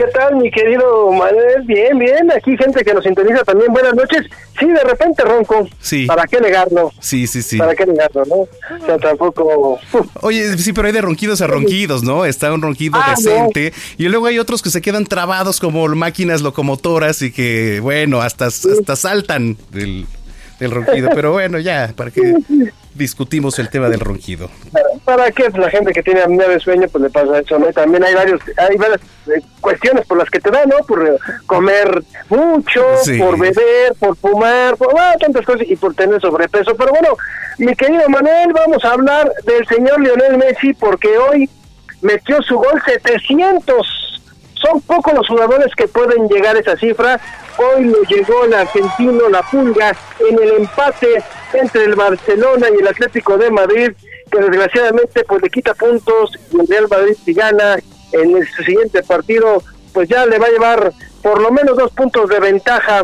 ¿Qué tal, mi querido Manuel? Bien, bien. Aquí gente que nos sintoniza también. Buenas noches. Sí, de repente ronco. Sí. ¿Para qué negarlo? Sí, sí, sí. ¿Para qué negarlo, no? O sea, tampoco... Oye, sí, pero hay de ronquidos a ronquidos, ¿no? Está un ronquido ah, decente. Y luego hay otros que se quedan trabados como máquinas locomotoras y que, bueno, hasta, hasta saltan del, del ronquido. Pero bueno, ya, ¿para qué discutimos el tema del ronquido? ¿Para qué? Pues la gente que tiene apnea de sueño, pues le pasa eso, ¿no? También hay varios, hay varias eh, cuestiones por las que te da, ¿no? Por comer mucho, por beber, por fumar, por ah, tantas cosas y por tener sobrepeso. Pero bueno, mi querido Manuel, vamos a hablar del señor Lionel Messi porque hoy metió su gol 700 son pocos los jugadores que pueden llegar a esa cifra. Hoy lo llegó el argentino La Pulga en el empate entre el Barcelona y el Atlético de Madrid, que desgraciadamente pues le quita puntos y el Real Madrid si gana en el siguiente partido, pues ya le va a llevar por lo menos dos puntos de ventaja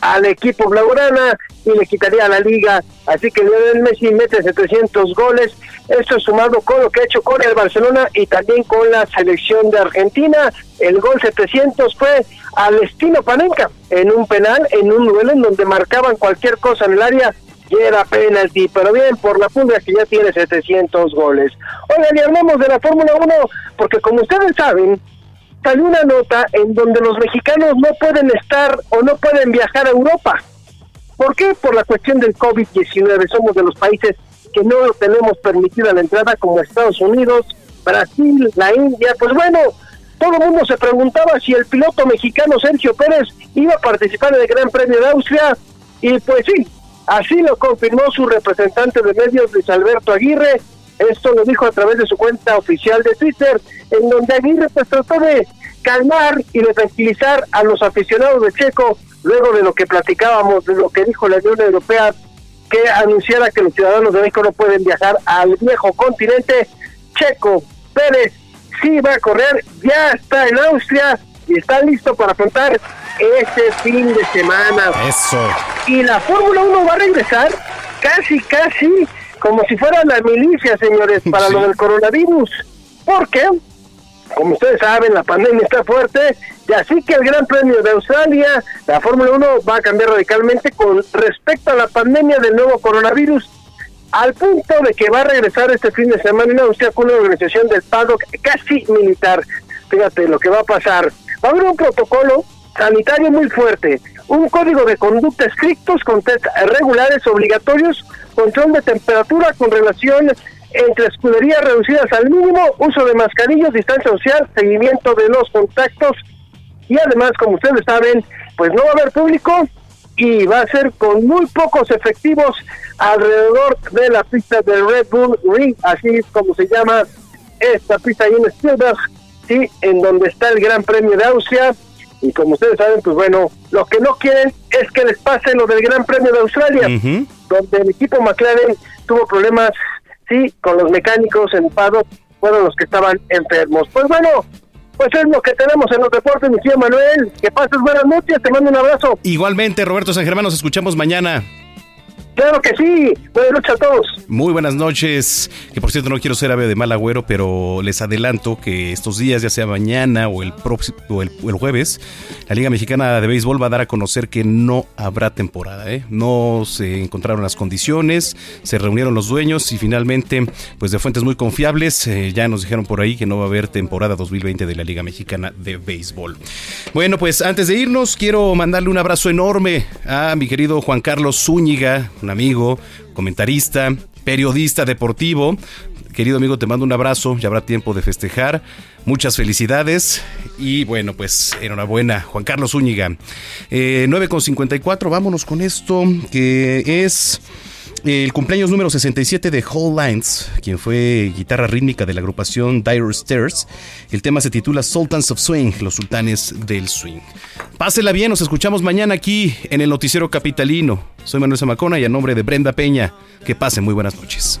al equipo blaugrana y le quitaría la liga. Así que Lionel Messi mete 700 goles. Esto es sumado con lo que ha hecho con el Barcelona y también con la selección de Argentina. El gol 700 fue al estilo Panenka en un penal, en un duelo en donde marcaban cualquier cosa en el área y era penalti, pero bien por la punta que ya tiene 700 goles. Oigan, y hablamos de la Fórmula 1 porque como ustedes saben, salió una nota en donde los mexicanos no pueden estar o no pueden viajar a Europa. ¿Por qué? Por la cuestión del COVID-19. Somos de los países que no tenemos permitida la entrada como Estados Unidos, Brasil, la India. Pues bueno, todo el mundo se preguntaba si el piloto mexicano Sergio Pérez iba a participar en el Gran Premio de Austria y pues sí, así lo confirmó su representante de medios Luis Alberto Aguirre, esto lo dijo a través de su cuenta oficial de Twitter, en donde Aguirre pues trató de calmar y de tranquilizar a los aficionados de Checo, luego de lo que platicábamos, de lo que dijo la Unión Europea, que anunciara que los ciudadanos de México no pueden viajar al viejo continente. Checo Pérez sí va a correr, ya está en Austria y está listo para afrontar este fin de semana. Eso. Y la Fórmula 1 va a regresar casi, casi como si fuera la milicia, señores, para lo del coronavirus. ¿Por qué? Como ustedes saben, la pandemia está fuerte y así que el Gran Premio de Australia, la Fórmula 1 va a cambiar radicalmente con respecto a la pandemia del nuevo coronavirus, al punto de que va a regresar este fin de semana en Austria con una organización del paddock casi militar. Fíjate lo que va a pasar. Va a haber un protocolo sanitario muy fuerte, un código de conducta estrictos con test regulares obligatorios, control de temperatura con relación entre escuderías reducidas al mínimo, uso de mascarillas, distancia social, seguimiento de los contactos. Y además, como ustedes saben, pues no va a haber público y va a ser con muy pocos efectivos alrededor de la pista del Red Bull Ring, así es como se llama esta pista ahí en Spielberg, sí, en donde está el Gran Premio de Austria y como ustedes saben, pues bueno, lo que no quieren es que les pase lo del Gran Premio de Australia, donde el equipo McLaren tuvo problemas, sí, con los mecánicos en Pado, fueron los que estaban enfermos. Pues bueno, pues es lo que tenemos en los deportes, mi tío Manuel. Que pases buenas noches, te mando un abrazo. Igualmente, Roberto San Germán, nos escuchamos mañana. Claro que sí. Buenas noches a todos. Muy buenas noches. Que por cierto no quiero ser ave de mal agüero, pero les adelanto que estos días, ya sea mañana o el, o el, jueves, la Liga Mexicana de Béisbol va a dar a conocer que no habrá temporada. ¿eh? No se encontraron las condiciones, se reunieron los dueños y finalmente, pues de fuentes muy confiables, eh, ya nos dijeron por ahí que no va a haber temporada 2020 de la Liga Mexicana de Béisbol. Bueno, pues antes de irnos, quiero mandarle un abrazo enorme a mi querido Juan Carlos Zúñiga, amigo, comentarista, periodista deportivo. Querido amigo, te mando un abrazo, ya habrá tiempo de festejar. Muchas felicidades y bueno, pues enhorabuena, Juan Carlos Zúñiga. Eh, 9.54, vámonos con esto que es el cumpleaños número 67 de Hall Lines, quien fue guitarra rítmica de la agrupación Dire Stairs. El tema se titula Sultans of Swing, los sultanes del swing. Pásela bien, nos escuchamos mañana aquí en el Noticiero Capitalino. Soy Manuel Zamacona y a nombre de Brenda Peña, que pasen muy buenas noches.